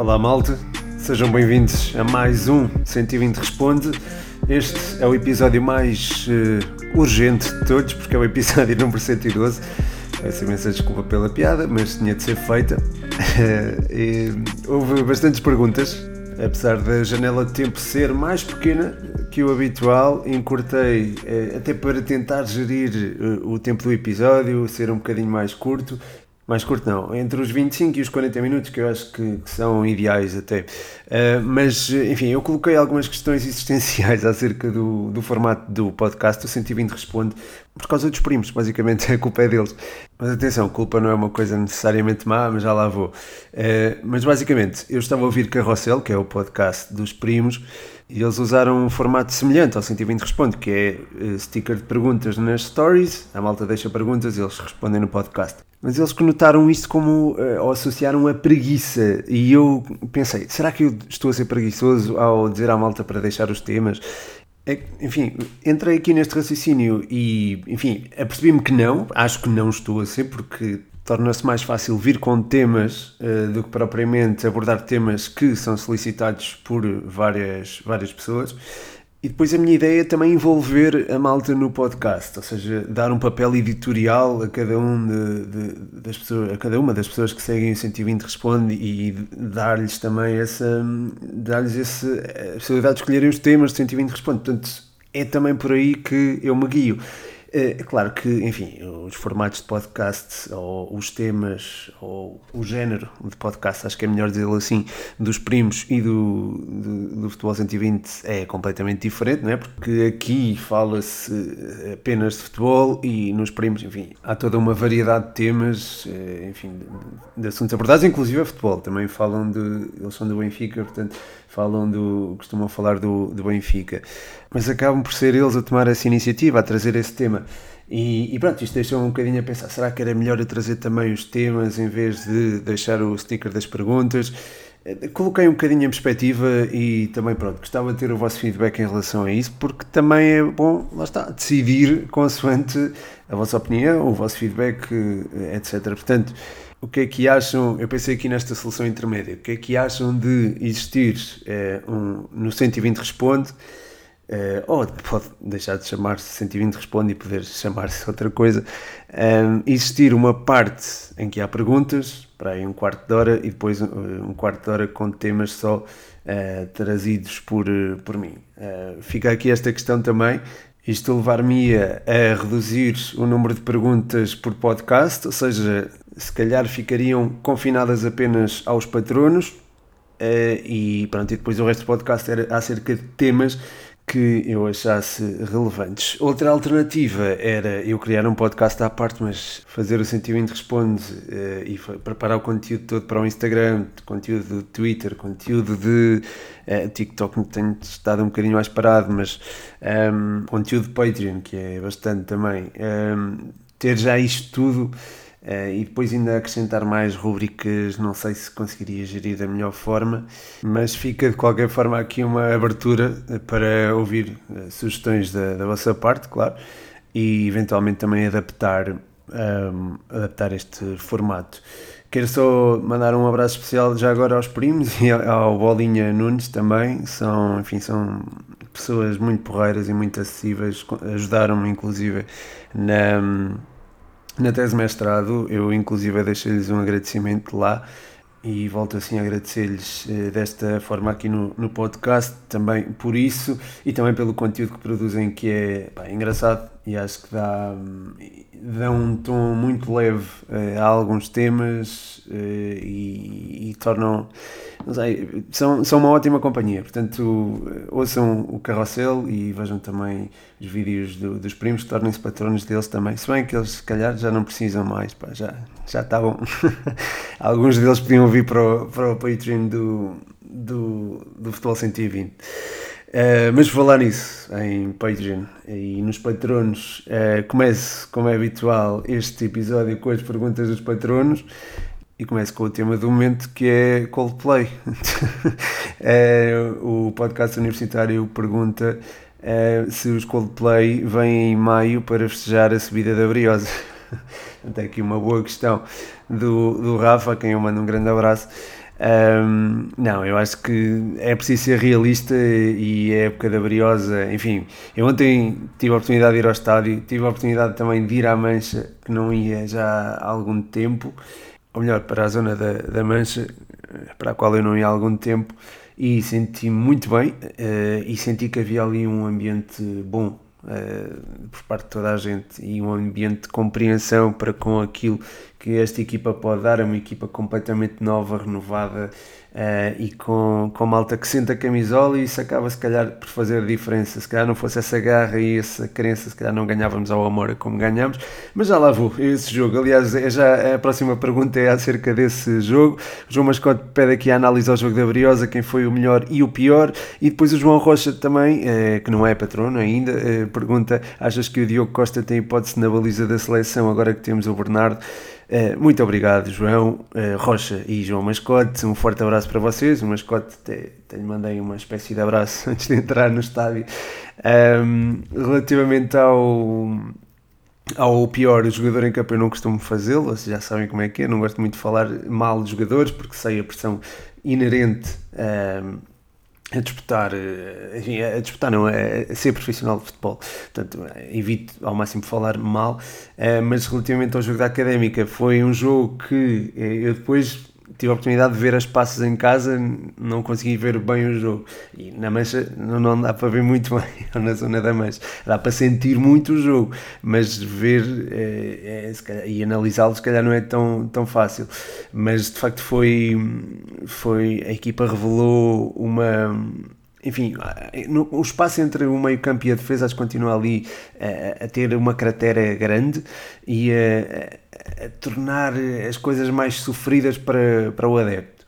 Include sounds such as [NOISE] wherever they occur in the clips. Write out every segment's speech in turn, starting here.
Olá malta, sejam bem-vindos a mais um 120 Responde. Este é o episódio mais uh, urgente de todos, porque é o episódio [LAUGHS] número 112. Peço imensa desculpa pela piada, mas tinha de ser feita. e, houve bastantes perguntas, apesar da janela de tempo ser mais pequena que o habitual, encurtei uh, até para tentar gerir o tempo do episódio, ser um bocadinho mais curto mais curto não, entre os 25 e os 40 minutos, que eu acho que, que são ideais até. Uh, mas, enfim, eu coloquei algumas questões existenciais [LAUGHS] acerca do, do formato do podcast, o 120 Responde, por causa dos primos, basicamente [LAUGHS] a culpa é deles. Mas atenção, culpa não é uma coisa necessariamente má, mas já lá vou. Uh, mas basicamente, eu estava a ouvir Carrossel, que é o podcast dos primos, e eles usaram um formato semelhante ao 120 Responde, que é uh, sticker de perguntas nas stories, a malta deixa perguntas e eles respondem no podcast. Mas eles conotaram isto como, uh, ou associaram a preguiça, e eu pensei, será que eu estou a ser preguiçoso ao dizer à malta para deixar os temas? É, enfim, entrei aqui neste raciocínio e, enfim, apercebi-me que não, acho que não estou a ser, porque torna-se mais fácil vir com temas uh, do que propriamente abordar temas que são solicitados por várias, várias pessoas. E depois a minha ideia é também envolver a malta no podcast, ou seja, dar um papel editorial a cada, um de, de, das pessoas, a cada uma das pessoas que seguem o 120 Responde e dar-lhes também essa, dar-lhes essa a possibilidade de escolherem os temas do 120 Responde. Portanto, é também por aí que eu me guio. É, é claro que, enfim, os formatos de podcast, ou os temas, ou o género de podcast, acho que é melhor dizê-lo assim, dos primos e do, do, do, Futebol 120 é completamente diferente, não é? Porque aqui fala-se apenas de futebol e nos primos, enfim, há toda uma variedade de temas, é, enfim, de, de assuntos abordados, inclusive a futebol. Também falam de. Eles são do Benfica, portanto falam do, costumam falar do, do Benfica, mas acabam por ser eles a tomar essa iniciativa, a trazer esse tema. E, e pronto, isto deixou um bocadinho a pensar: será que era melhor eu trazer também os temas em vez de deixar o sticker das perguntas? Eh, coloquei um bocadinho em perspectiva e também, pronto, gostava de ter o vosso feedback em relação a isso, porque também é bom, lá está, decidir consoante a vossa opinião, o vosso feedback, eh, etc. Portanto, o que é que acham? Eu pensei aqui nesta solução intermédia. O que é que acham de existir é, um, no 120 Responde? É, ou pode deixar de chamar-se 120 Responde e poder chamar-se outra coisa. É, existir uma parte em que há perguntas, para aí um quarto de hora, e depois um quarto de hora com temas só trazidos por, por mim. fica aqui esta questão também. Isto levar-me-ia a reduzir o número de perguntas por podcast, ou seja, se calhar ficariam confinadas apenas aos patronos uh, e pronto, e depois o resto do podcast era acerca de temas que eu achasse relevantes. Outra alternativa era eu criar um podcast à parte, mas fazer o 120 Responde uh, e preparar o conteúdo todo para o Instagram, conteúdo do Twitter, conteúdo de uh, TikTok, tenho estado um bocadinho mais parado, mas um, ehm, conteúdo de Patreon, que é bastante também. Um, ehm, ter já isto tudo Uh, e depois ainda acrescentar mais rubricas, não sei se conseguiria gerir da melhor forma, mas fica de qualquer forma aqui uma abertura para ouvir uh, sugestões da, da, vossa parte, claro, e eventualmente também adaptar, um, ehm, adaptar este formato. Quero só mandar um abraço especial já agora aos primos e ao Bolinha Nunes também, são, enfim, são pessoas muito porreiras e muito acessíveis, ajudaram-me inclusive na na tese mestrado, eu inclusive deixei-lhes um agradecimento lá e volto assim a agradecer-lhes eh, desta forma aqui no, no podcast, também por isso e também pelo conteúdo que produzem, que é pá, engraçado e acho que dá, dá um tom muito leve eh, a alguns temas eh, e, e tornam não sei, são, são uma ótima companhia. Portanto, ouçam o Carrossel e vejam também os vídeos do, dos primos, tornem-se patronos deles também. Se bem que eles, se calhar, já não precisam mais, pá, já, já estavam. [LAUGHS] Alguns deles podiam vir para o, para o Patreon do, do, do Futebol 120. Uh, mas falar nisso em Patreon e nos patronos. Uh, como é habitual, este episódio com as perguntas dos patronos e começo com o tema do momento que é Coldplay. é, [LAUGHS] o podcast universitário pergunta é, se os Coldplay vêm em maio para festejar a subida da Briosa. [LAUGHS] Até aqui uma boa questão do, do Rafa, a quem eu mando um grande abraço. Um, não, eu acho que é preciso ser realista e a época da Briosa, enfim, eu ontem tive a oportunidade de ir ao estádio, tive a oportunidade também de ir à Mancha, que não ia já há algum tempo, ou melhor, para a zona da, da Mancha, para a qual eu não ia há algum tempo, e senti-me muito bem uh, e senti que havia ali um ambiente bom uh, por parte de toda a gente e um ambiente de compreensão para com aquilo que esta equipa pode dar. É uma equipa completamente nova, renovada Uh, e com, com malta que sente a camisola e isso acaba se calhar por fazer diferença. Se calhar não fosse essa garra e essa crença, se calhar não ganhávamos ao Amora como ganhamos, mas já lá vou, esse jogo. Aliás, é já, a próxima pergunta é acerca desse jogo. O João Mascote pede aqui a análise ao jogo da Briosa, quem foi o melhor e o pior, e depois o João Rocha também, uh, que não é patrono ainda, uh, pergunta: achas que o Diogo Costa tem hipótese na baliza da seleção agora que temos o Bernardo? Uh, muito obrigado, João uh, Rocha e João Mascote. Um forte abraço para vocês. O Mascote até lhe mandei uma espécie de abraço [LAUGHS] antes de entrar no estádio. Um, relativamente ao, ao pior jogador em campo, eu não costumo fazê-lo. Vocês já sabem como é que é. Não gosto muito de falar mal de jogadores porque sei a pressão inerente um, a disputar, eh, enfim, a disputar não, a ser profissional de futebol. Portanto, evito ao máximo falar mal, eh, mas relativamente ao jogo da Académica, foi um jogo que eh, eu depois tive a oportunidade de ver as passas em casa, não consegui ver bem o jogo. E na Mancha não, não dá para ver muito [LAUGHS] bem, na zona da Mancha. Dá para sentir muito o jogo, mas ver é, é, calhar, e analisá-lo se calhar não é tão, tão fácil. Mas de facto foi, foi a equipa revelou uma enfim, no, o espaço entre o meio campo e a defesa acho que continua ali a, a ter uma cratera grande e a, a, tornar as coisas mais sofridas para, para o adepto.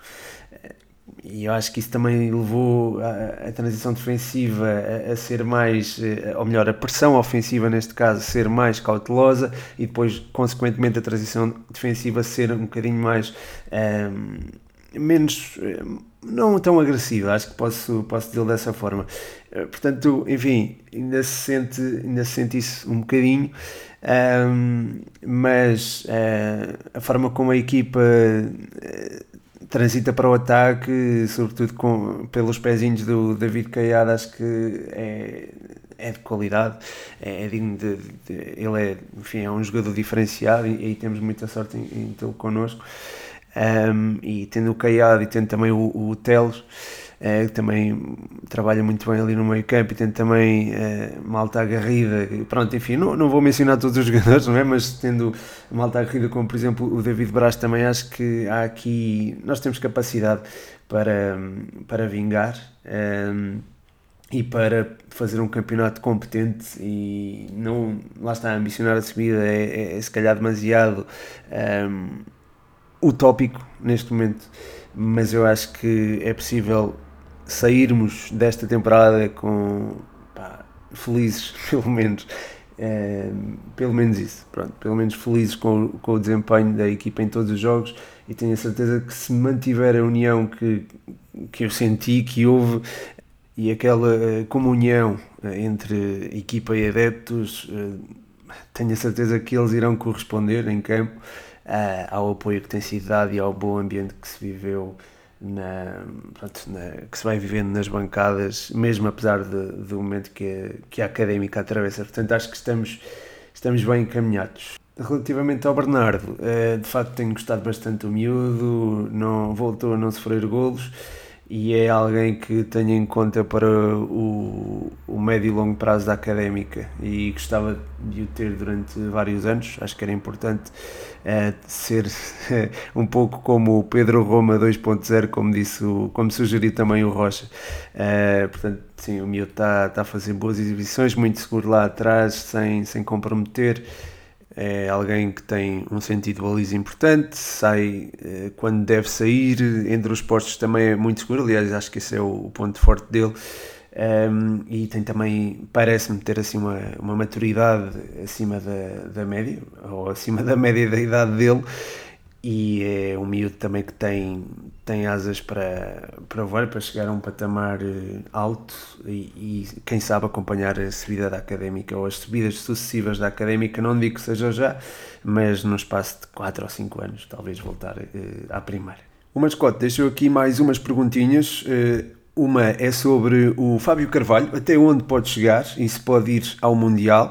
E eu acho que isso também levou a, a transição defensiva a, a, ser mais, eh, ou melhor, a pressão ofensiva neste caso a ser mais cautelosa e depois, consequentemente, a transição defensiva a ser um bocadinho mais. Um, ehm, menos não tão agressiva, acho que posso, posso dizer dessa forma. Eh, portanto, enfim, ainda se sente, ainda se sente isso um bocadinho, um, mas uh, a forma como a equipa uh, transita para o ataque, sobretudo com, pelos pezinhos do David Caiado, acho que é, é de qualidade, é, é digno de, de, Ele é, enfim, é um jogador diferenciado e, e temos muita sorte em, em tê-lo connosco. Um, e tendo o Caiado e tendo também o, o Teles, que também trabalha muito bem ali no meio campo, e tendo também uh, Malta agarrida, pronto, enfim, não, não vou mencionar todos os [LAUGHS] jogadores, não é? Mas tendo Malta agarrida como por exemplo o David Braz, também acho que há aqui, nós temos capacidade para, para vingar. Um, e para fazer um campeonato competente e não lá está ambicionar a subida é, é, é se calhar demasiado um, utópico neste momento, mas eu acho que é possível sairmos desta temporada com pá, felizes, [LAUGHS] pelo menos. É, pelo menos isso, pronto, pelo menos felizes com, com o desempenho da equipa em todos os jogos e tenho a certeza que se mantiver a união que, que eu senti que houve e aquela eh, comunhão eh, entre equipa e adeptos, tenho a certeza que eles irão corresponder em campo ao apoio que tem sido dado e ao bom ambiente que se viveu na, pronto, na, que se vai vivendo nas bancadas, mesmo apesar de, do momento que a, que a académica atravessa. Portanto, acho que estamos, estamos bem encaminhados. Relativamente ao Bernardo, uh, de facto tenho gostado bastante do miúdo, não, voltou a não sofrer golos e é alguém que tenho em conta para o, o médio e longo prazo da académica e gostava de o ter durante vários anos. Acho que era importante uh, ser [LAUGHS] um pouco como o Pedro Roma 2.0, como, disse o, como sugeriu também o Rocha. Uh, portanto, sim, o miúdo está tá a fazer boas exibições, muito seguro lá atrás, sem, sem comprometer é alguém que tem um sentido de baliza importante, sai eh, quando deve sair, entre os postos também é muito seguro, aliás acho que esse é o, ponto forte dele, um, e tem também, parece-me ter assim uma, uma maturidade acima da, da média, ou acima da média da idade dele, e é um miúdo também que tem, tem asas para, para voar, para chegar a um patamar eh, alto e, e, quem sabe acompanhar a subida da académica ou as subidas sucessivas da académica, não digo que seja já, mas no espaço de 4 ou 5 anos, talvez voltar uh, à primeira. O mascote deixou aqui mais umas perguntinhas. Uma é sobre o Fábio Carvalho, até onde pode chegar e se pode ir ao Mundial.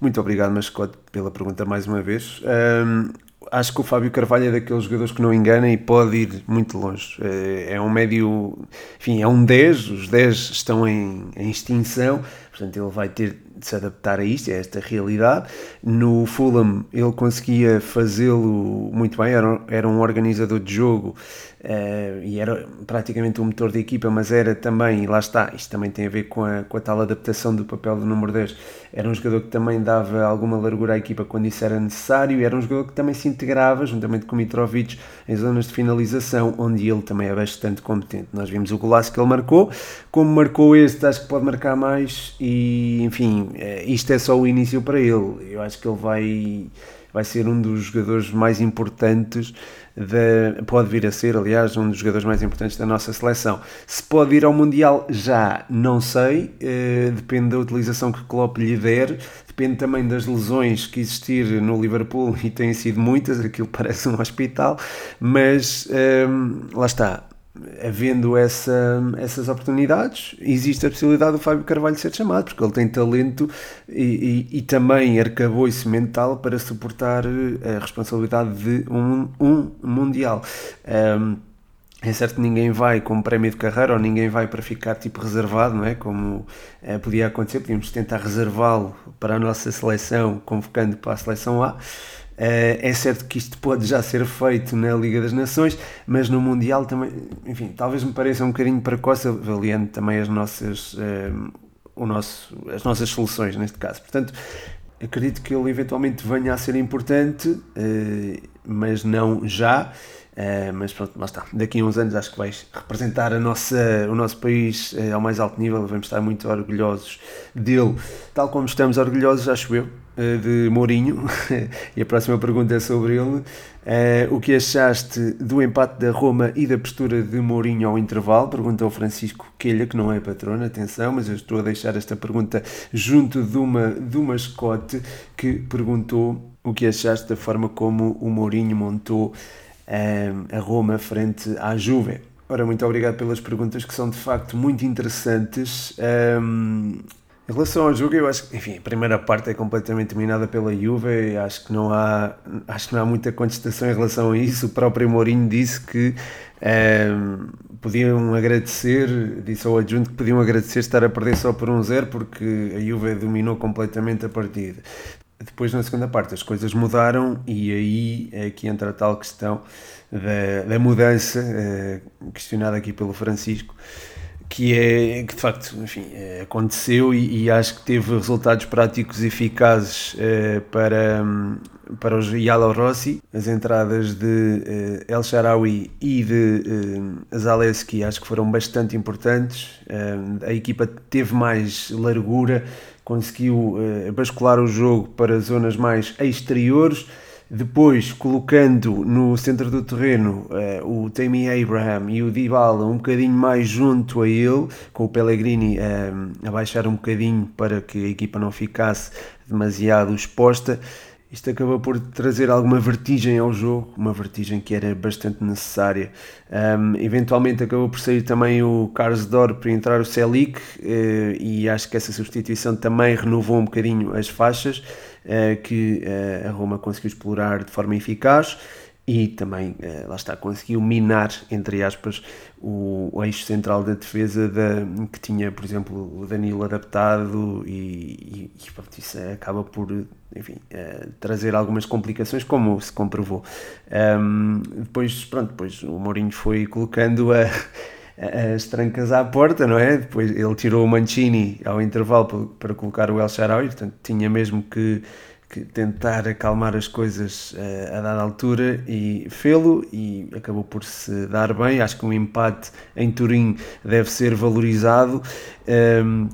Muito obrigado, mascote, pela pergunta mais uma vez. Um, acho que o Fábio Carvalho é daqueles jogadores que não engana e pode ir muito longe. É, é um médio, enfim, é um 10, os 10 estão em, em extinção, portanto ele vai ter de se adaptar a isto, a esta realidade. No Fulham ele conseguia fazê-lo muito bem, era, era um organizador de jogo Uh, e era praticamente o motor da equipa, mas era também, e lá está, isto também tem a ver com a, com a tal adaptação do papel do número 10. Era um jogador que também dava alguma largura à equipa quando isso era necessário, e era um jogador que também se integrava, juntamente com Mitrovic, em zonas de finalização, onde ele também é bastante competente. Nós vimos o golaço que ele marcou, como marcou este, acho que pode marcar mais, e enfim, isto é só o início para ele. Eu acho que ele vai vai ser um dos jogadores mais importantes, da, pode vir a ser, aliás, um dos jogadores mais importantes da nossa seleção. Se pode ir ao Mundial já, não sei, eh, depende da utilização que Klopp lhe der, depende também das lesões que existir no Liverpool, [LAUGHS] e têm sido muitas, aquilo parece um hospital, mas eh, lá está, havendo essa, essas oportunidades, existe a possibilidade do Fábio Carvalho ser chamado, porque ele tem talento e, e, e também arcabouço mental para suportar eh, a responsabilidade de um, um Mundial. Um, é certo que ninguém vai como prémio de carreira ou ninguém vai para ficar tipo reservado, não é? Como é, podia acontecer, podíamos tentar reservá-lo para a nossa seleção, convocando para a seleção A. Uh, é certo que isto pode já ser feito na Liga das Nações, mas no Mundial também, enfim, talvez me pareça um bocadinho precoce, avaliando também as nossas, uh, o nosso, as nossas soluções neste caso. Portanto, acredito que ele eventualmente venha a ser importante, uh, mas não já. Uh, mas pronto, lá está. Daqui a uns anos acho que vais representar a nossa, o nosso país uh, ao mais alto nível. Vamos estar muito orgulhosos dele, tal como estamos orgulhosos, acho eu, uh, de Mourinho. [LAUGHS] e a próxima pergunta é sobre ele. o que achaste do empate da Roma e da postura de Mourinho ao intervalo? Pergunta ao Francisco Quelha, que não é patrona, atenção, mas eu estou a deixar esta pergunta junto de uma, de uma Scott que perguntou o que achaste da forma como o Mourinho montou a Roma frente à Juve. Ora, muito obrigado pelas perguntas que são de facto muito interessantes. Um, em relação ao jogo, eu acho que, enfim, a primeira parte é completamente dominada pela Juve, acho que não há, acho que não há muita contestação em relação a isso. O próprio Mourinho disse que um, podiam agradecer, disse ao adjunto que podiam agradecer estar a perder só por um zero, porque a Juve dominou completamente a partida. Depois, na segunda parte, as coisas mudaram e aí é que entra a tal questão da, da mudança, eh, questionada aqui pelo Francisco, que é que de facto enfim, eh, aconteceu e, e, acho que teve resultados práticos eficazes eh, para, para os Yalo Rossi, as entradas de El Sharawi e de Zaleski acho que foram bastante importantes, a equipa teve mais largura, conseguiu uh, bascular o jogo para zonas mais exteriores, depois colocando no centro do terreno uh, o Tammy Abraham e o Dybala um bocadinho mais junto a ele, com o Pellegrini uh, a baixar um bocadinho para que a equipa não ficasse demasiado exposta. Isto acabou por trazer alguma vertigem ao jogo, uma vertigem que era bastante necessária. Um, eventualmente acabou por sair também o Carlos Dor para entrar o Celic uh, e acho que essa substituição também renovou um bocadinho as faixas uh, que uh, a Roma conseguiu explorar de forma eficaz e também, lá está, conseguiu minar, entre aspas, o, eixo central da defesa da, que tinha, por exemplo, o Danilo adaptado e, e, e isso acaba por enfim, uh, trazer algumas complicações, como se comprovou. Um, depois, pronto, depois o Mourinho foi colocando a, as trancas à porta, não é? Depois ele tirou o Mancini ao intervalo para, para colocar o El Shaarawy, portanto tinha mesmo que que tentar acalmar as coisas uh, a dada altura e fê-lo e acabou por se dar bem. Acho que um empate em Turim deve ser valorizado um, ehm,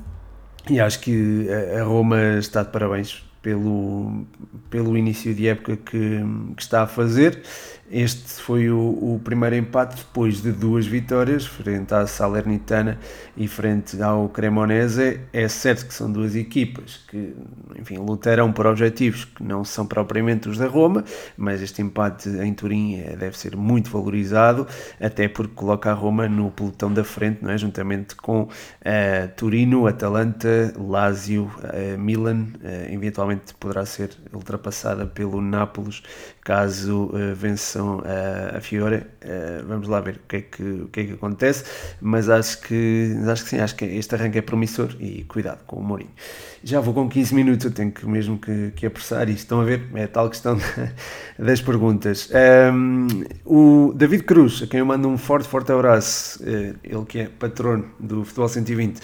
e acho que a Roma está de parabéns pelo, pelo início de época que, que está a fazer. Este foi o, o, primeiro empate depois de duas vitórias, frente à Salernitana e frente ao Cremonese. É certo que são duas equipas que, enfim, lutarão por objetivos que não são propriamente os da Roma, mas este empate em Turim é, deve ser muito valorizado, até porque coloca a Roma no pelotão da frente, não é? juntamente com uh, Turino, Atalanta, Lazio, uh, Milan, uh, eventualmente poderá ser ultrapassada pelo Nápoles, caso vença relação a, a Fiore. Uh, vamos lá ver o que, é que, o que é que acontece, mas acho que, acho que sim, acho que este arranque é promissor e cuidado com o Mourinho. Já vou com 15 minutos, eu tenho que mesmo que, que apressar isto. Estão a ver? É a tal questão [LAUGHS] das perguntas. Um, o David Cruz, a quem eu mando um forte, forte abraço, uh, ele que é patrono do Futebol 120.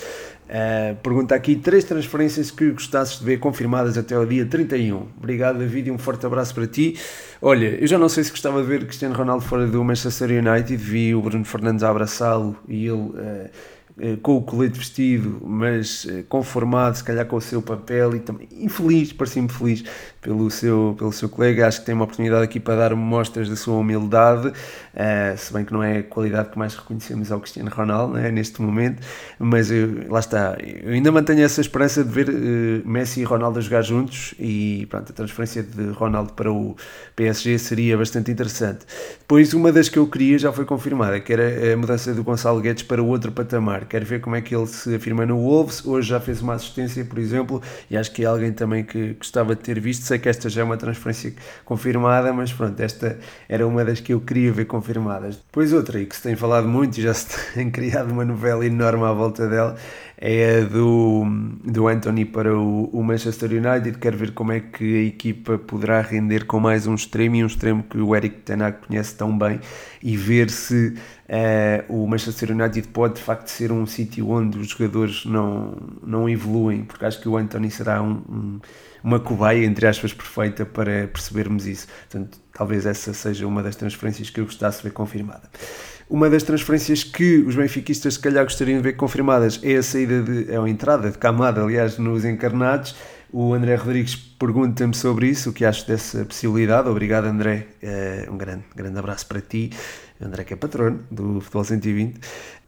Uh, pergunta aqui três transferências que gostasses de ver confirmadas até o dia 31. Obrigado, David, e um forte abraço para ti. Olha, eu já não sei se gostava de ver Cristiano Ronaldo fora do Manchester United, vi o Bruno Fernandes abraçá-lo e ele. Uh, com o colete vestido, mas eh, conformado, se calhar com o seu papel e também infeliz, parecia-me feliz pelo seu, pelo seu colega. Acho que tem uma oportunidade aqui para dar mostras da sua humildade, uh, se bem que não é a qualidade que mais reconhecemos ao Cristiano Ronaldo né, neste momento, mas eu, lá está. Eu ainda mantenho essa esperança de ver uh, Messi e Ronaldo jogar juntos e pronto, a transferência de Ronaldo para o PSG seria bastante interessante. Depois, uma das que eu queria já foi confirmada, que era a mudança do Gonçalo Guedes para o outro patamar quero ver como é que ele se afirma no Wolves. Hoje já fez uma assistência, por exemplo, e acho que é alguém também que gostava de ter visto. Sei que esta já é uma transferência confirmada, mas pronto, esta era uma das que eu queria ver confirmadas. Depois outra, e que se tem falado muito e já se [LAUGHS] tem criado uma novela enorme à volta dela, é a do, do Anthony para o, o, Manchester United. Quero ver como é que a equipa poderá render com mais um extremo e um extremo que o Eric Tenak conhece tão bem e ver se uh, o Manchester United pode de facto ser um sítio onde os jogadores não, não evoluem, porque acho que o Anthony será um, um, uma cobaia, entre aspas, perfeita para percebermos isso. Portanto, talvez essa seja uma das transferências que eu gostasse de ver confirmada. Uma das transferências que os benfiquistas se calhar gostariam de ver confirmadas é a saída de, é a entrada de Camada, aliás, nos encarnados. O André Rodrigues pergunta-me sobre isso, o que acho dessa possibilidade. Obrigado, André. Uh, um grande, grande abraço para ti. André, que é patrono do Futebol 120.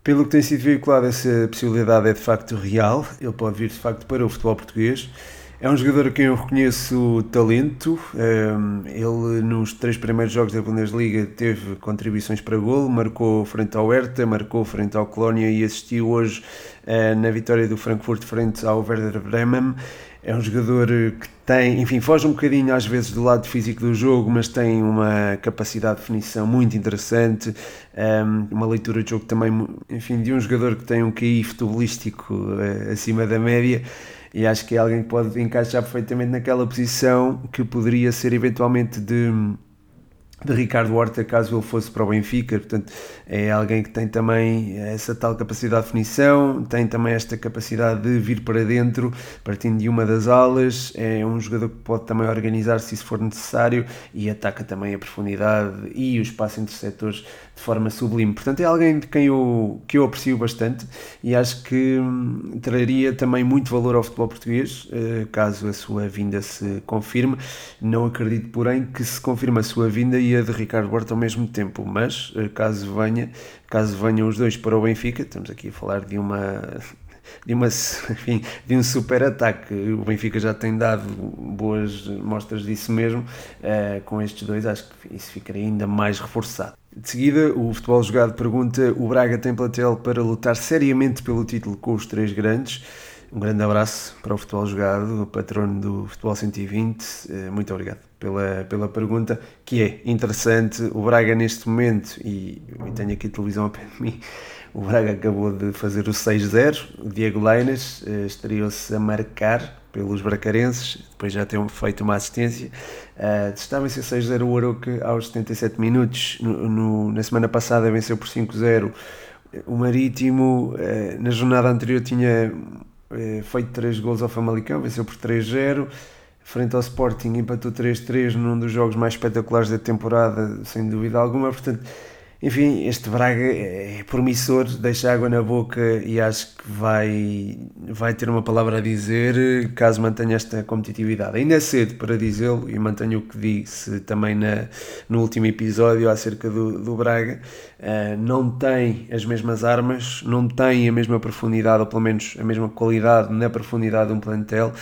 Pelo que tem sido veiculado, essa possibilidade é de facto real. Ele pode vir de facto para o futebol português. É um jogador a quem eu reconheço talento. Ele, nos três primeiros jogos da Bundesliga, teve contribuições para gol, marcou frente ao Hertha, marcou frente ao Colónia e assistiu hoje eh, na vitória do Frankfurt frente ao Werder Bremen. É um jogador que tem, enfim, foge um bocadinho às vezes do lado físico do jogo, mas tem uma capacidade de definição muito interessante, uma leitura de jogo também, enfim, de um jogador que tem um QI futebolístico eh, acima da média e acho que é alguém que pode encaixar perfeitamente naquela posição que poderia ser eventualmente de de Ricardo Horta caso ele fosse para o Benfica, portanto é alguém que tem também essa tal capacidade de definição, tem também esta capacidade de vir para dentro, partindo de uma das alas, é um jogador que pode também organizar-se se for necessário e ataca também a profundidade e o espaço entre setores de forma sublime. Portanto, é alguém de quem eu, que eu aprecio bastante e acho que hum, traria também muito valor ao futebol português, eh, caso a sua vinda se confirme. Não acredito, porém, que se confirme a sua vinda e a de Ricardo Horta ao mesmo tempo, mas eh, caso venha, caso venham os dois para o Benfica, estamos aqui a falar de uma [LAUGHS] de, uma, [LAUGHS] enfim, de um super ataque. O Benfica já tem dado boas mostras disso mesmo. Uh, com estes dois, acho que isso ficaria ainda mais reforçado. De seguida, o Futebol Jogado pergunta: o Braga tem platel para lutar seriamente pelo título com os três grandes? Um grande abraço para o Futebol Jogado, patrono do Futebol 120. Eh, muito obrigado pela, pela pergunta, que é interessante. O Braga, neste momento, e tenho aqui a televisão a pé de mim, o Braga acabou de fazer o 6-0. O Diego Leinas eh, estreou-se a marcar pelos bracarenses, depois já ter feito uma assistência. Uh, estava a ser 6-0 o Aroca aos 77 minutos. No, no, na semana passada venceu por 5-0. O Marítimo, na jornada anterior, tinha feito 3 gols ao Famalicão, venceu por 3-0. Frente ao Sporting, empatou 3-3 num dos jogos mais espetaculares da temporada, sem dúvida alguma. Portanto, enfim, este Braga é promissor, deixa água na boca e acho que vai, vai ter uma palavra a dizer caso mantenha esta competitividade. Ainda é cedo para dizê-lo e mantenho o que disse também na, no último episódio acerca do, do Braga. Uh, não tem as mesmas armas, não tem a mesma profundidade, ou pelo menos a mesma qualidade na profundidade de um plantel,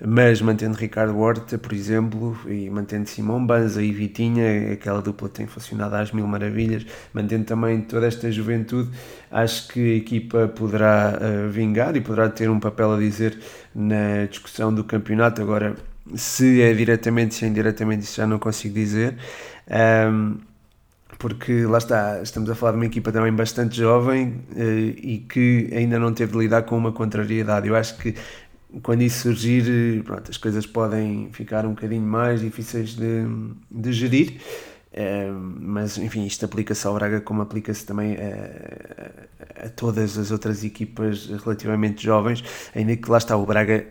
mas mantendo Ricardo Horta, por exemplo, e mantendo Simão Banza e Vitinha, aquela dupla tem funcionado às mil maravilhas mantendo também toda esta juventude, acho que a equipa poderá uh, vingar e poderá ter um papel a dizer na discussão do campeonato. Agora, se é diretamente, se é indiretamente, isso já não consigo dizer. Um, porque lá está, estamos a falar de uma equipa também bastante jovem uh, e que ainda não teve de lidar com uma contrariedade. Eu acho que quando isso surgir, pronto, as coisas podem ficar um bocadinho mais difíceis de, de gerir. Mas enfim, isto aplica-se ao Braga como aplica-se também a, a, todas as outras equipas relativamente jovens, ainda que lá está o Braga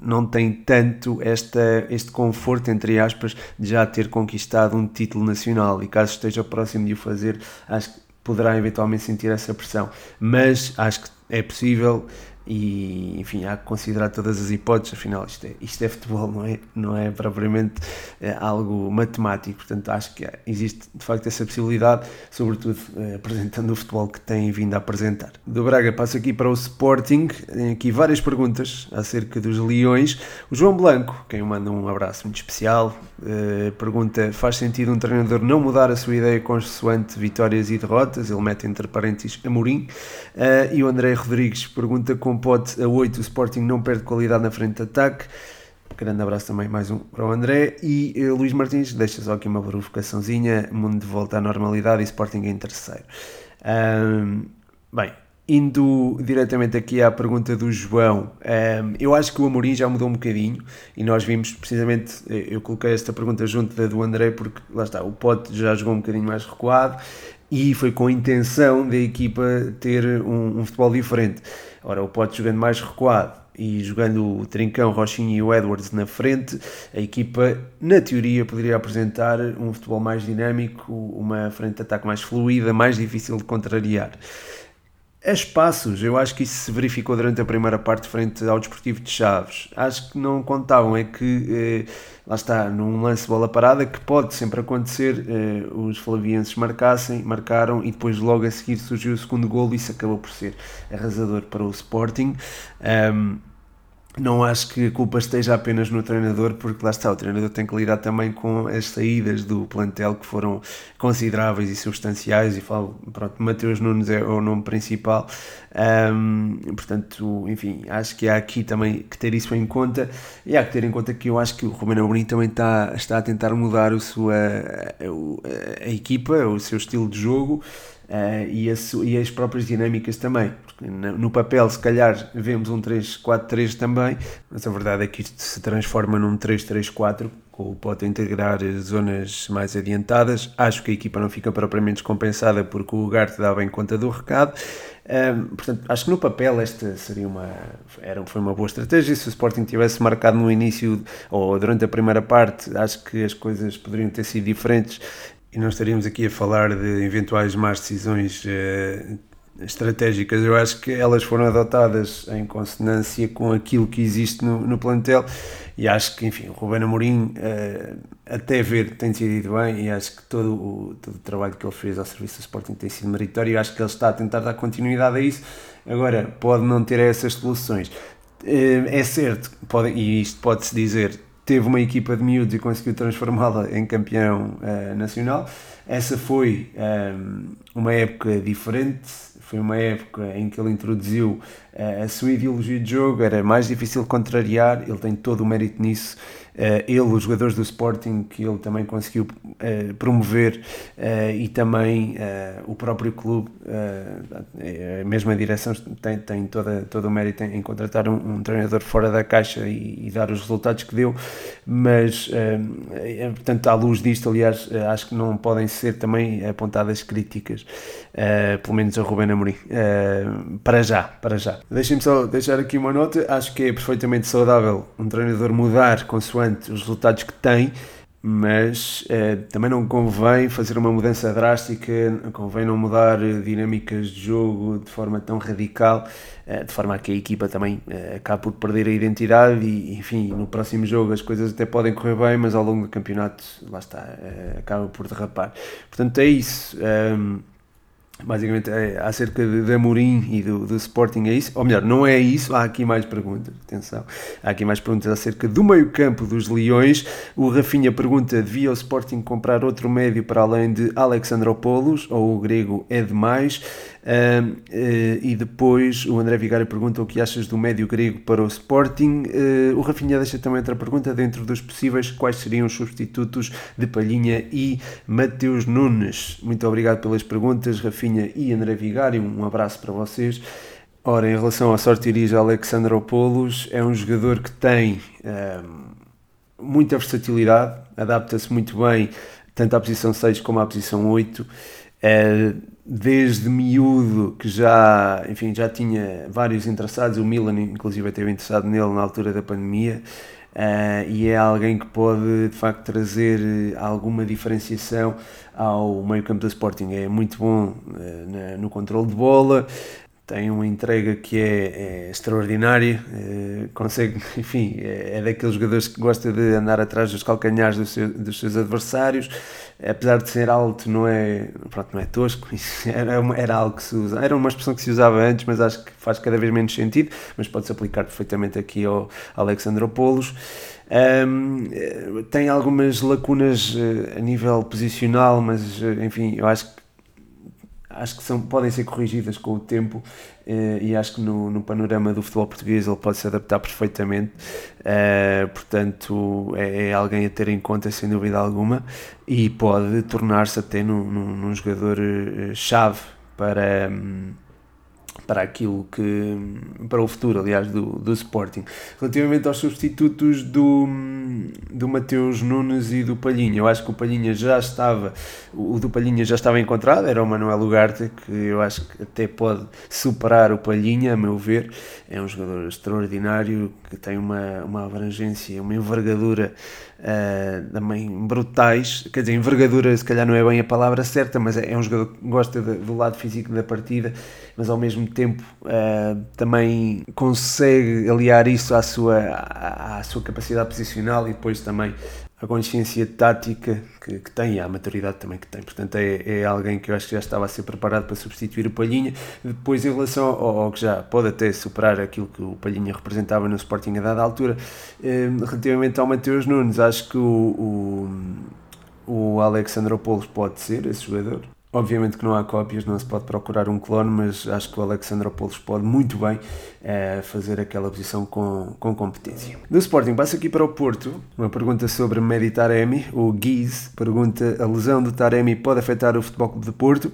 não tem tanto esta, este conforto, entre aspas, de já ter conquistado um título nacional. E caso esteja próximo de o fazer, acho que poderá eventualmente sentir essa pressão, mas acho que é possível e enfim, há que considerar todas as hipóteses, afinal isto é, isto é futebol, não é, não é propriamente é, algo matemático, portanto acho que existe de facto essa possibilidade, sobretudo é, apresentando o futebol que tem vindo a apresentar. Do Braga passo aqui para o Sporting, tem aqui várias perguntas acerca dos Leões. O João Blanco, quem manda um abraço muito especial, é, pergunta, faz sentido um treinador não mudar a sua ideia consoante vitórias e derrotas? Ele mete entre parênteses Amorim. e o André Rodrigues pergunta com pote a 8, o Sporting não perde qualidade na frente de ataque. Grande abraço também, mais um para o André. E uh, Luís Martins, deixa só aqui uma verificaçãozinha. Mundo de volta à normalidade e Sporting em terceiro. Um, bem, indo diretamente aqui à pergunta do João, um, eu acho que o Amorim já mudou um bocadinho e nós vimos precisamente, eh, eu coloquei esta pergunta junto da do André porque lá está, o Pote já jogou um bocadinho mais recuado e foi com a intenção da equipa ter um, um futebol diferente. Ora, o Pote jogando mais recuado e jogando o Trincão, Rochinha e o Edwards na frente, a equipa, na teoria, poderia apresentar um futebol mais dinâmico, uma frente de ataque mais fluida, mais difícil de contrariar. A espaços, eu acho que isso se verificou durante a primeira parte frente ao Desportivo de Chaves. Acho que não contavam, é que, eh, lá está, num lance bola parada, que pode sempre acontecer, eh, os flavienses marcassem, marcaram e depois logo a seguir surgiu o segundo golo e isso acabou por ser arrasador para o Sporting. Um, não acho que a culpa esteja apenas no treinador, porque lá está, o treinador tem que lidar também com as saídas do plantel que foram consideráveis e substanciais, e falo, pronto, Mateus Nunes é o nome principal, um, portanto, enfim, acho que há aqui também que ter isso em conta, e há que ter em conta que eu acho que o Romano Amorim também está, está a tentar mudar o sua, a, a, a equipa, o seu estilo de jogo, Uh, e, as, e, as, próprias dinâmicas também. Porque no papel, se calhar, vemos um 3-4-3 também, mas a verdade é que isto se transforma num 3-3-4, com o Pote integrar zonas mais adiantadas. Acho que a equipa não fica propriamente descompensada porque o Ugarte dá bem conta do recado. Um, ehm, portanto, acho que no papel esta seria uma, era, foi uma boa estratégia. Se o Sporting tivesse marcado no início ou durante a primeira parte, acho que as coisas poderiam ter sido diferentes e não estaríamos aqui a falar de eventuais más decisões uh, estratégicas. Eu acho que elas foram adotadas em consonância com aquilo que existe no, no plantel e acho que, enfim, o Ruben Amorim, uh, até ver, tem decidido bem e acho que todo o, todo o trabalho que ele fez ao serviço do Sporting tem sido meritório e acho que ele está a tentar dar continuidade a isso. Agora, pode não ter essas soluções. Uh, é certo, pode, e isto pode-se dizer, teve uma equipa de miúdos e conseguiu transformá-la em campeão uh, nacional. Essa foi um, ehm, uma época diferente, foi uma época em que ele introduziu uh, a sua ideologia de jogo, era mais difícil contrariar, ele tem todo o mérito nisso ele, os jogadores do Sporting, que ele também conseguiu uh, promover, uh, e também o próprio clube, a mesma direção tem, tem toda, todo o mérito em, em contratar um, um, treinador fora da caixa e, e, dar os resultados que deu, mas, portanto, à luz disto, aliás, acho que não podem ser também apontadas críticas, pelo menos a Rubén Amorim, para já, para já. Deixem-me só deixar aqui uma nota, acho que é perfeitamente saudável um treinador mudar consoante os resultados que tem, mas eh, também não convém fazer uma mudança drástica, convém não mudar dinâmicas de jogo de forma tão radical, eh, de forma a que a equipa também eh, acabe por perder a identidade e, enfim, no próximo jogo as coisas até podem correr bem, mas ao longo do campeonato, lá está, acaba por derrapar. Portanto, é isso. Basicamente é acerca de, Amorim e do, do Sporting, é isso? Ou melhor, não é isso, há aqui mais perguntas, atenção, há aqui mais perguntas acerca do meio campo dos Leões. O Rafinha pergunta, devia o Sporting comprar outro médio para além de Alexandropoulos, ou o grego é demais? Uh, uh, e depois o André Vigário pergunta o que achas do médio grego para o Sporting. Uh, o Rafinha deixa também outra pergunta, dentro dos possíveis, quais seriam os substitutos de Palhinha e Mateus Nunes? Muito obrigado pelas perguntas, Rafinha e André Vigário, um abraço para vocês. Ora, em relação à sorte Alexandropoulos, é um jogador que tem muita versatilidade, adapta-se muito bem tanto à posição 6 como à posição 8 desde miúdo que já, enfim, já tinha vários interessados, o Milan inclusive teve interessado nele na altura da pandemia, uh, e é alguém que pode de facto trazer alguma diferenciação ao meio campo do Sporting, é muito bom uh, no controle de bola, tem uma entrega que é, é extraordinária, é, consegue, [LAUGHS] enfim, é, é, daqueles jogadores que gosta de andar atrás dos calcanhares dos, seu, dos seus adversários, apesar de ser alto, não é, pronto, não é tosco, [LAUGHS] era, uma, era algo que se usa, era uma expressão que se usava antes, mas acho que faz cada vez menos sentido, mas pode-se aplicar perfeitamente aqui ao Alexandropoulos. Um, tem algumas lacunas eh, a nível posicional, mas eh, enfim, eu acho que acho que são, podem ser corrigidas com o tempo eh, e acho que no, no, panorama do futebol português ele pode se adaptar perfeitamente. Eh, portanto, é, é, alguém a ter em conta sem dúvida alguma e pode tornar-se até num, num, num jogador eh, para. Hum, para aquilo que para o futuro, aliás, do, do Sporting. Relativamente aos substitutos do, do Mateus Nunes e do Palhinha, eu acho que o Palhinha já estava, o do Palhinha já estava encontrado, era o Manuel Ugarte, que eu acho que até pode superar o Palhinha, a meu ver, é um jogador extraordinário, que tem uma, uma abrangência, uma envergadura uh, também brutais, quer dizer, envergadura se calhar não é bem a palavra certa, mas é, é um jogador que gosta de, do lado físico da partida, mas ao mesmo tempo uh, também consegue aliar isso à sua, à, à sua capacidade posicional e depois também a consciência tática que, que, tem e a maturidade também que tem. Portanto, é, é, alguém que eu acho que já estava a ser preparado para substituir o Palhinha. Depois, em relação ao, ao, que já pode até superar aquilo que o Palhinha representava no Sporting a dada altura, eh, relativamente ao Mateus Nunes, acho que o, o, o Alexandropoulos pode ser esse jogador. Obviamente que não há cópias, não se pode procurar um clone, mas acho que o Alexandropoulos pode muito bem é, fazer aquela posição com, com competência. Do Sporting, passo aqui para o Porto, uma pergunta sobre Medi Taremi. O Guiz pergunta: a lesão do Taremi pode afetar o Futebol de Porto?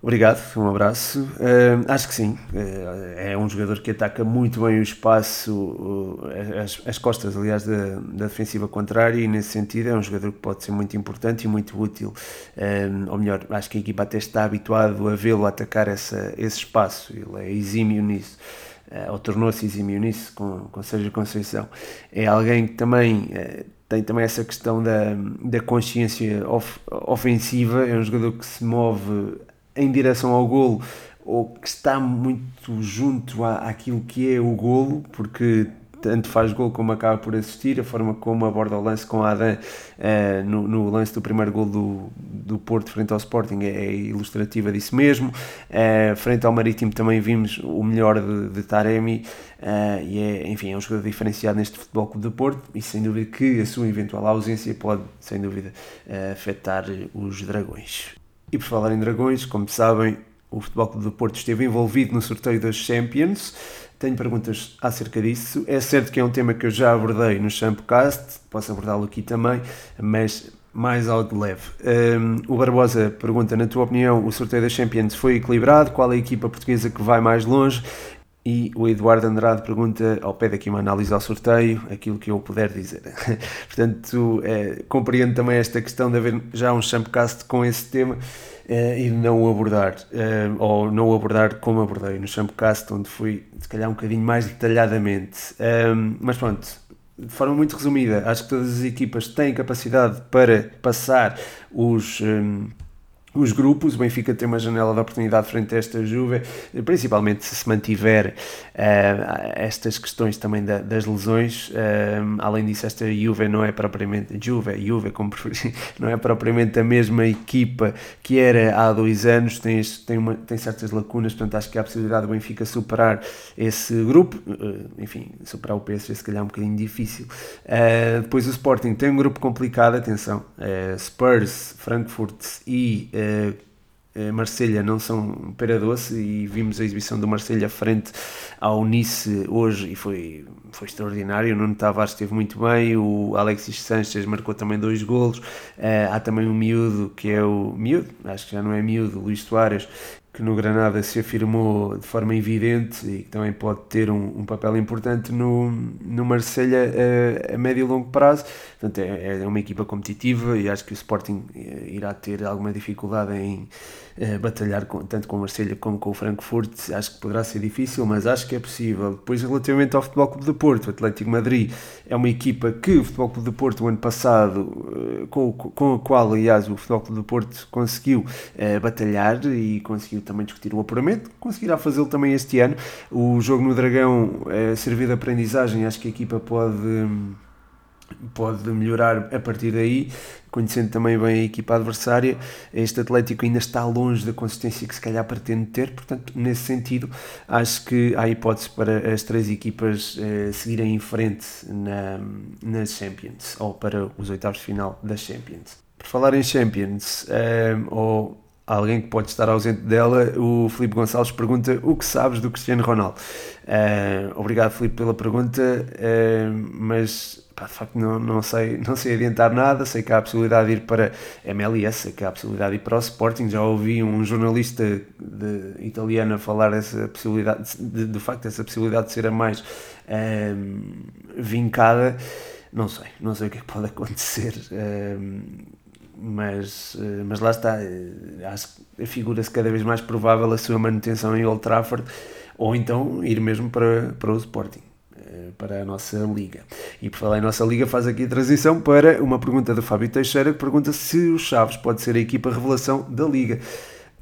Obrigado, um abraço. Uh, acho que sim. Uh, é um jogador que ataca muito bem o espaço, uh, as, as, costas, aliás, da, da, defensiva contrária, e nesse sentido é um jogador que pode ser muito importante e muito útil. ou melhor, acho que a equipa até está habituado a vê-lo atacar essa, esse espaço. Ele é exímio nisso. Ou tornou-se exímio nisso com, com Sérgio Conceição. É alguém que também tem também essa questão da, da consciência of, ofensiva, é um jogador que se move em direção ao golo ou que está muito junto à, àquilo que é o golo, porque tanto faz gol como acaba por assistir, a forma como aborda o lance com a Adam uh, no, no, lance do primeiro gol do, do Porto frente ao Sporting é, é ilustrativa disso mesmo. Uh, frente ao Marítimo também vimos o melhor de, de Taremi uh, e é, enfim, é um jogador diferenciado neste Futebol Clube do Porto e sem dúvida que a sua eventual ausência pode, sem dúvida, afetar os Dragões. E por falar em dragões, como sabem, o Futebol Clube do Porto esteve envolvido no sorteio das Champions. Tenho perguntas acerca disso. É certo que é um tema que eu já abordei no Champcast, posso abordá-lo aqui também, mas mais ao de leve. Um, o Barbosa pergunta: na tua opinião, o sorteio das Champions foi equilibrado? Qual é a equipa portuguesa que vai mais longe? E o Eduardo Andrade pergunta, ao pé daqui uma análise ao sorteio, aquilo que eu puder dizer. [LAUGHS] Portanto, é, compreendo também esta questão de haver já um Champcast com esse tema é, e não o abordar, é, ou não o abordar como abordei no Champcast, onde fui, se calhar, um bocadinho mais detalhadamente. mas pronto, de forma muito resumida, acho que todas as equipas têm capacidade para passar os. Os grupos. O Benfica tem uma janela de oportunidade frente a esta Juve, principalmente se se mantiver uh, estas questões também da, das lesões. Uh, além disso, esta Juve não é propriamente Juve, Juve como preferir, [LAUGHS] não é propriamente a mesma equipa que era há dois anos. Tem, tem, uma, tem certas lacunas, portanto acho que há a possibilidade do Benfica superar esse grupo. Uh, enfim, superar o PSG se calhar é um bocadinho difícil. depois o Sporting tem um grupo complicado, atenção. Spurs, Frankfurt e Marselha não são pera doce e vimos a exibição do Marselha frente ao Nice hoje e foi, foi extraordinário. O Nuno Tavares esteve muito bem, o Alexis Sanchez marcou também dois golos. Uh, há também um miúdo que é o miúdo, acho que já não é miúdo, Luís Soares, que no Granada se afirmou de forma evidente e que também pode ter um, um papel importante no, no Marselha a, médio e longo prazo. Portanto, é, é uma equipa competitiva e acho que o Sporting eh, irá ter alguma dificuldade em uh, batalhar com, tanto com o Marselha como com o Frankfurt. Acho que poderá ser difícil, mas acho que é possível. Depois, relativamente ao Futebol Clube de Porto, o Atlético Madrid é uma equipa que o Futebol Clube de Porto, o ano passado, uh, com, com a qual, aliás, o Futebol Clube de Porto conseguiu uh, batalhar e conseguiu também discutir o apuramento, conseguirá fazê-lo também este ano. O jogo no Dragão servir de aprendizagem, acho que a equipa pode, pode melhorar a partir daí, conhecendo também bem a equipa adversária. Este Atlético ainda está longe da consistência que se calhar pretende ter, portanto, nesse sentido, acho que há hipótese para as três equipas eh, seguirem em frente na, nas Champions, ou para os oitavos de final das Champions. Por falar em Champions, eh, ou alguém que pode estar ausente dela, o Filipe Gonçalves pergunta o que sabes do Cristiano Ronaldo. Uh, obrigado, Filipe, pela pergunta, uh, mas pá, de facto não, não, sei, não sei adiantar nada. Sei que há a possibilidade de ir para MLS, sei que há a possibilidade de ir para o Sporting. Já ouvi um jornalista de, italiano falar dessa possibilidade, de, de facto, essa possibilidade de ser a mais uh, vincada. Não sei, não sei o que é que pode [LAUGHS] acontecer mas, eh, mas lá está, eh, acho que figura-se cada vez mais provável a sua manutenção em Old Trafford ou então ir mesmo para, para o Sporting, eh, para a nossa liga. E por falar em nossa liga, faz aqui a transição para uma pergunta do Fábio Teixeira que pergunta se o Chaves pode ser a equipa revelação da liga.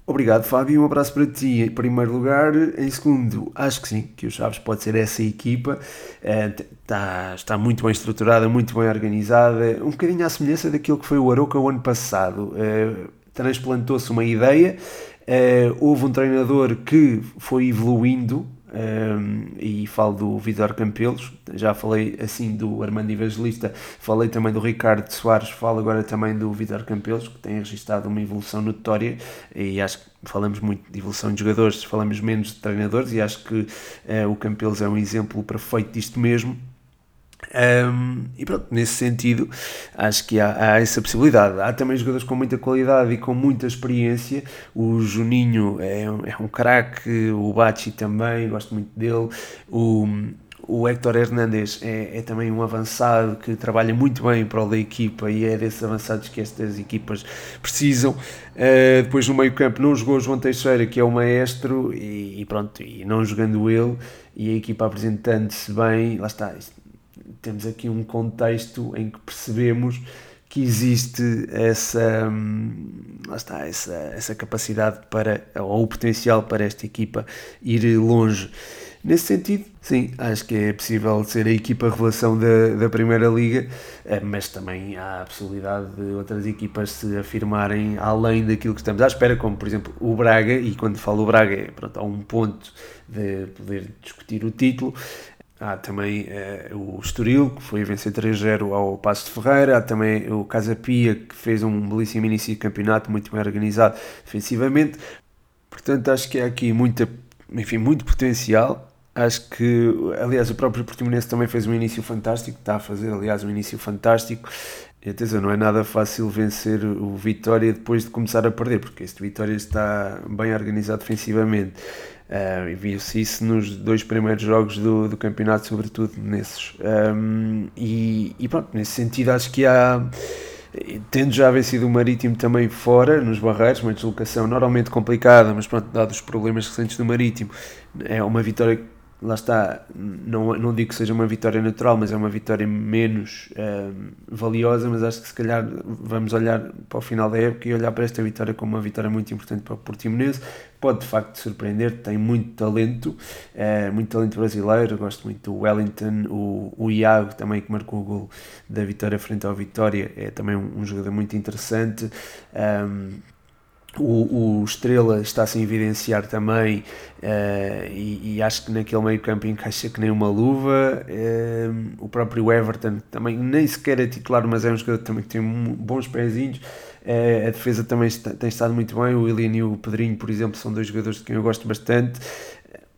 Obrigado, Fábio. Um abraço para ti em primeiro lugar. Em segundo, acho que sim, que o Chaves pode ser essa equipa. está, está muito bem estruturada, muito bem organizada, um bocadinho à semelhança daquilo que foi o Aroca o ano passado. Uh, transplantou-se uma ideia, uh, houve um treinador que foi evoluindo um, e falo do Vitor Campelos, já falei assim do Armando Evangelista, falei também do Ricardo Soares, falo agora também do Vitor Campelos, que tem registrado uma evolução notória. E acho que falamos muito de evolução de jogadores, falamos menos de treinadores. E acho que uh, o Campelos é um exemplo perfeito disto mesmo um, e pronto, nesse sentido, acho que há, há, essa possibilidade. Há também jogadores com muita qualidade e com muita experiência. O Juninho é, um, é um craque, o Bachi também, gosto muito dele. O, o Héctor Hernandes é, é, também um avançado que trabalha muito bem para o da equipa e é desses avançados que estas equipas precisam. Uh, depois no meio campo não jogou o João Teixeira, que é o maestro, e, e pronto, e não jogando ele, e a equipa apresentando-se bem, lá está, temos aqui um contexto em que percebemos que existe essa, hum, está, essa, essa capacidade para, ou o potencial para esta equipa ir longe. Nesse sentido, sim, acho que é possível ser a equipa revelação da, da Primeira Liga, eh, mas também há a possibilidade de outras equipas se afirmarem além daquilo que estamos à espera, como por exemplo o Braga, e quando falo o Braga, é, pronto, há um ponto de poder discutir o título, Há também eh, o Estoril, que foi vencer 3-0 ao Passo de Ferreira. Há também o Casa Pia, que fez um belíssimo início de campeonato, muito bem organizado defensivamente. Portanto, acho que há aqui muita, enfim, muito potencial. Acho que, aliás, o próprio Portimonense também fez um início fantástico. Está a fazer, aliás, um início fantástico. E atenção, não é nada fácil vencer o Vitória depois de começar a perder, porque este Vitória está bem organizado defensivamente. Uh, e viu-se isso nos dois primeiros jogos do, do campeonato, sobretudo nesses. Um, e, e, pronto, nesse sentido, acho que há. Tendo já vencido o Marítimo também fora, nos Barreiros, uma deslocação normalmente complicada, mas pronto, dados os problemas recentes do Marítimo, é uma vitória lá está, não, não digo que seja uma vitória natural, mas é uma vitória menos um, valiosa, mas acho que se calhar vamos olhar para o final da época e olhar para esta vitória como uma vitória muito importante para o Portimonense, pode de facto surpreender, tem muito talento, é, muito talento brasileiro, gosto muito do Wellington, o, o Iago também que marcou o gol da vitória frente ao Vitória, é também um, um jogador muito interessante, um, o, o, Estrela está-se a evidenciar também uh, e, e, acho que naquele meio campo encaixa que nem uma luva. Uh, o próprio Everton também nem sequer é titular, mas é um jogador também que tem bons pezinhos. Uh, a defesa também está, tem estado muito bem. O Willian e o Pedrinho, por exemplo, são dois jogadores de quem eu gosto bastante.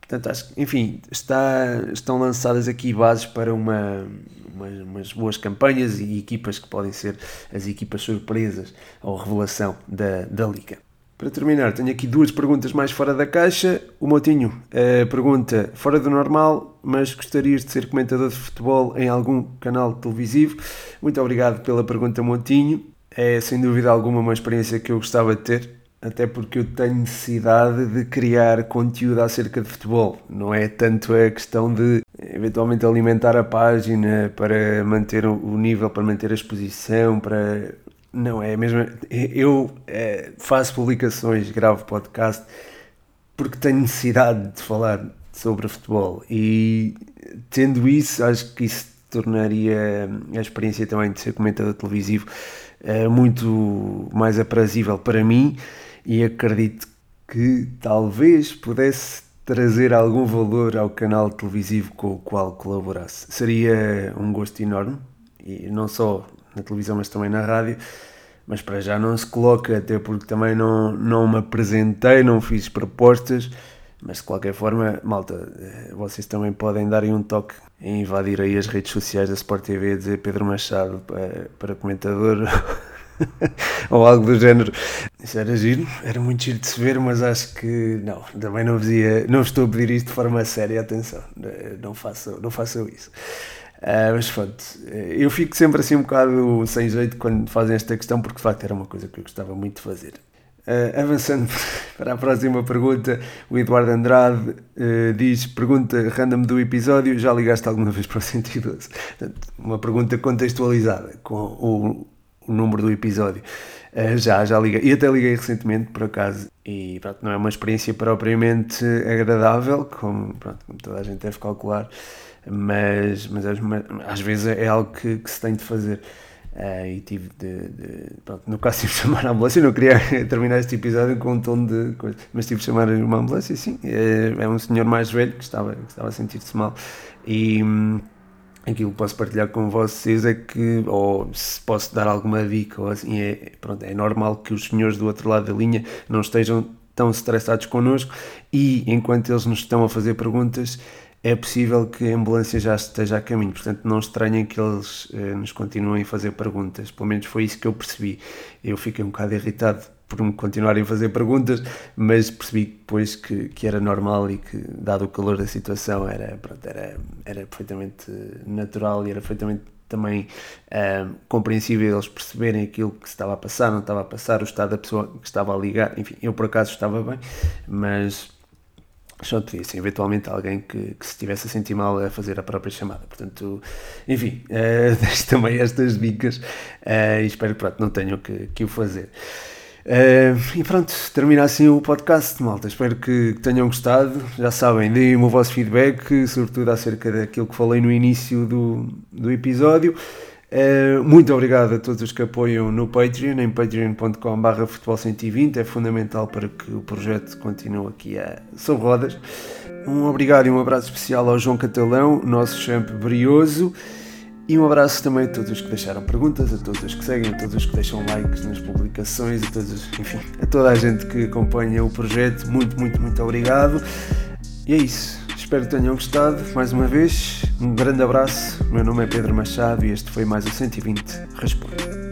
Portanto, acho que, enfim, está, estão lançadas aqui bases para uma, umas, umas, boas campanhas e equipas que podem ser as equipas surpresas ou revelação da, da Liga. Para terminar, tenho aqui duas perguntas mais fora da caixa. O Motinho uh, pergunta: fora do normal, mas gostarias de ser comentador de futebol em algum canal televisivo? Muito obrigado pela pergunta, Motinho. É sem dúvida alguma uma experiência que eu gostava de ter, até porque eu tenho necessidade de criar conteúdo acerca de futebol. Não é tanto a questão de eventualmente alimentar a página para manter o nível, para manter a exposição, para não, é mesmo. Eu é, faço publicações, gravo podcast porque tenho necessidade de falar sobre futebol e tendo isso, acho que isso tornaria a experiência também de ser comentador televisivo é, muito mais aprazível para mim e acredito que talvez pudesse trazer algum valor ao canal televisivo com o qual colaborasse. Seria um gosto enorme e não só na televisão, mas também na rádio. Mas para já não se coloca, até porque também não, não me apresentei, não fiz propostas. Mas de qualquer forma, malta, eh, vocês também podem dar um toque em invadir aí as redes sociais da Sport TV, dizer Pedro Machado para, para comentador [LAUGHS] ou algo do género. Isso era giro, era muito giro de se ver, mas acho que não, também não, vos não estou a pedir isto de forma séria, atenção, eh, não façam, não façam isso. Uh, mas pronto, eu fico sempre assim um bocado sem jeito quando fazem esta questão, porque de facto era uma coisa que eu gostava muito de fazer. Uh, avançando [LAUGHS] para a próxima pergunta, o Eduardo Andrade uh, diz: Pergunta random do episódio, já ligaste alguma vez para o 112? Portanto, uma pergunta contextualizada com o, o número do episódio. Já, já liguei. E até liguei recentemente, por acaso. E pronto, não é uma experiência propriamente agradável, como, pronto, como toda a gente deve calcular mas, mas às vezes é algo que, que se tem de fazer. Uh, e tive de, de pronto, no caso tive de chamar a ambulância, não queria [LAUGHS] terminar este episódio com um tom de coisa, mas tive de chamar uma ambulância, sim, é, é um senhor mais velho que estava, que estava a sentir-se mal. E hum, aquilo que posso partilhar com vocês é que, ou se posso dar alguma dica, ou assim, é, pronto, é normal que os senhores do outro lado da linha não estejam tão estressados connosco. E enquanto eles nos estão a fazer perguntas é possível que a ambulância já esteja a caminho, portanto não estranhem que eles eh, nos continuem a fazer perguntas, pelo menos foi isso que eu percebi. Eu fiquei um bocado irritado por me continuarem a fazer perguntas, mas percebi depois que, que era normal e que, dado o calor da situação, era, pronto, era, era perfeitamente natural e era perfeitamente também uh, compreensível eles perceberem aquilo que se estava a passar, não estava a passar, o estado da pessoa que estava a ligar, enfim, eu por acaso estava bem, mas só te disse, eventualmente alguém que, que se estivesse a sentir mal a fazer a própria chamada. Portanto, enfim, uh, [LAUGHS] deixo também estas dicas uh, e espero que pronto, não tenham que, que o fazer. Uh, e pronto, termina assim o podcast, malta. Espero que tenham gostado. Já sabem, deem-me o vosso feedback, sobretudo acerca daquilo que falei no início do, do episódio. Uh, muito obrigado a todos os que apoiam no Patreon, em patreon.com.br futebol 120, é fundamental para que o projeto continue aqui a, sobre rodas. Um obrigado e um abraço especial ao João Catalão, nosso champ brioso, e um abraço também a todos os que deixaram perguntas, a todos os que seguem, a todos os que deixam likes nas publicações, a todos, enfim, a toda a gente que acompanha o projeto, muito, muito, muito obrigado. E é isso. Espero que tenham gostado. Mais uma vez, um grande abraço. Meu nome é Pedro Machado e este foi mais o 120 Responde.